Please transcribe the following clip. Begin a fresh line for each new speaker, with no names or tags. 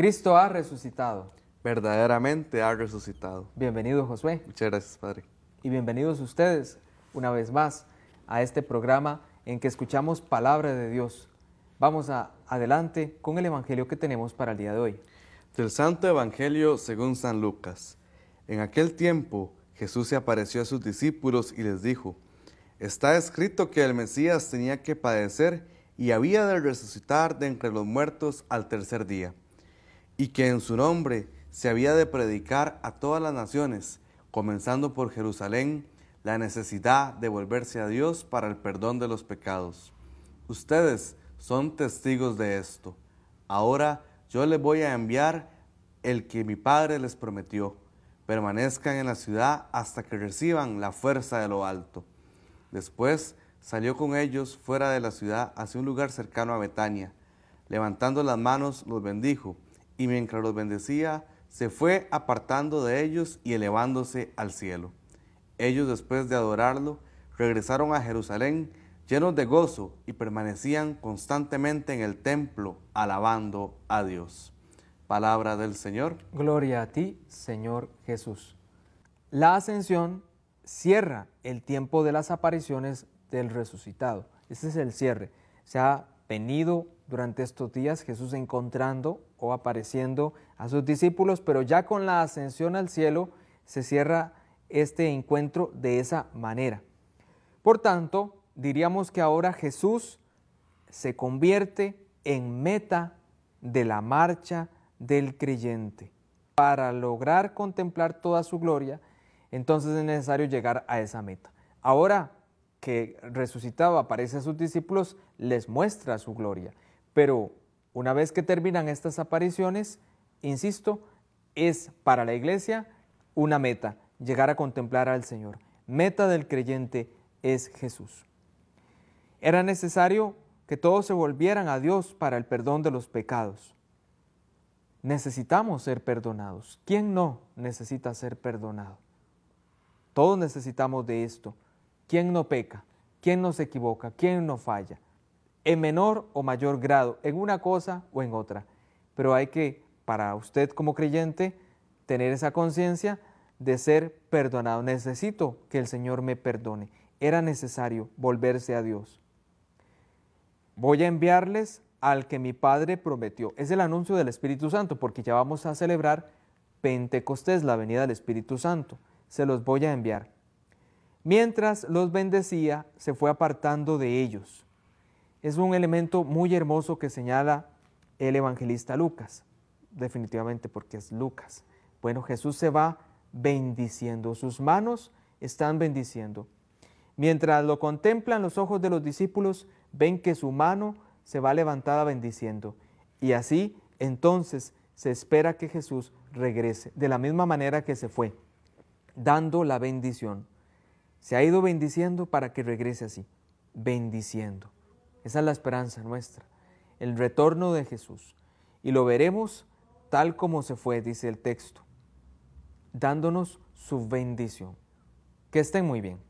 Cristo ha resucitado.
Verdaderamente ha resucitado.
Bienvenido Josué.
Muchas gracias, Padre.
Y bienvenidos ustedes una vez más a este programa en que escuchamos palabra de Dios. Vamos a, adelante con el Evangelio que tenemos para el día de hoy.
Del Santo Evangelio según San Lucas. En aquel tiempo Jesús se apareció a sus discípulos y les dijo, Está escrito que el Mesías tenía que padecer y había de resucitar de entre los muertos al tercer día, y que en su nombre se había de predicar a todas las naciones, comenzando por Jerusalén, la necesidad de volverse a Dios para el perdón de los pecados. Ustedes son testigos de esto. Ahora yo les voy a enviar el que mi Padre les prometió. Permanezcan en la ciudad hasta que reciban la fuerza de lo alto. Después salió con ellos fuera de la ciudad hacia un lugar cercano a Betania. Levantando las manos los bendijo, y mientras los bendecía, se fue apartando de ellos y elevándose al cielo. Ellos después de adorarlo, regresaron a Jerusalén llenos de gozo y permanecían constantemente en el templo alabando a Dios. Palabra del Señor.
Gloria a ti, Señor Jesús. La ascensión cierra el tiempo de las apariciones del resucitado. Este es el cierre. Se ha venido durante estos días Jesús encontrando o apareciendo a sus discípulos, pero ya con la ascensión al cielo se cierra este encuentro de esa manera. Por tanto, diríamos que ahora Jesús se convierte en meta de la marcha del creyente. Para lograr contemplar toda su gloria, entonces es necesario llegar a esa meta. Ahora que resucitado aparece a sus discípulos, les muestra su gloria. Pero una vez que terminan estas apariciones, insisto, es para la iglesia una meta, llegar a contemplar al Señor. Meta del creyente es Jesús. Era necesario que todos se volvieran a Dios para el perdón de los pecados. Necesitamos ser perdonados. ¿Quién no necesita ser perdonado? Todos necesitamos de esto. ¿Quién no peca? ¿Quién no se equivoca? ¿Quién no falla? En menor o mayor grado, en una cosa o en otra. Pero hay que, para usted como creyente, tener esa conciencia de ser perdonado. Necesito que el Señor me perdone. Era necesario volverse a Dios. Voy a enviarles al que mi Padre prometió. Es el anuncio del Espíritu Santo, porque ya vamos a celebrar Pentecostés, la venida del Espíritu Santo. Se los voy a enviar. Mientras los bendecía, se fue apartando de ellos. Es un elemento muy hermoso que señala el evangelista Lucas, definitivamente porque es Lucas. Bueno, Jesús se va bendiciendo, sus manos están bendiciendo. Mientras lo contemplan los ojos de los discípulos, ven que su mano se va levantada bendiciendo. Y así entonces se espera que Jesús regrese, de la misma manera que se fue, dando la bendición. Se ha ido bendiciendo para que regrese así, bendiciendo. Esa es la esperanza nuestra, el retorno de Jesús. Y lo veremos tal como se fue, dice el texto, dándonos su bendición. Que estén muy bien.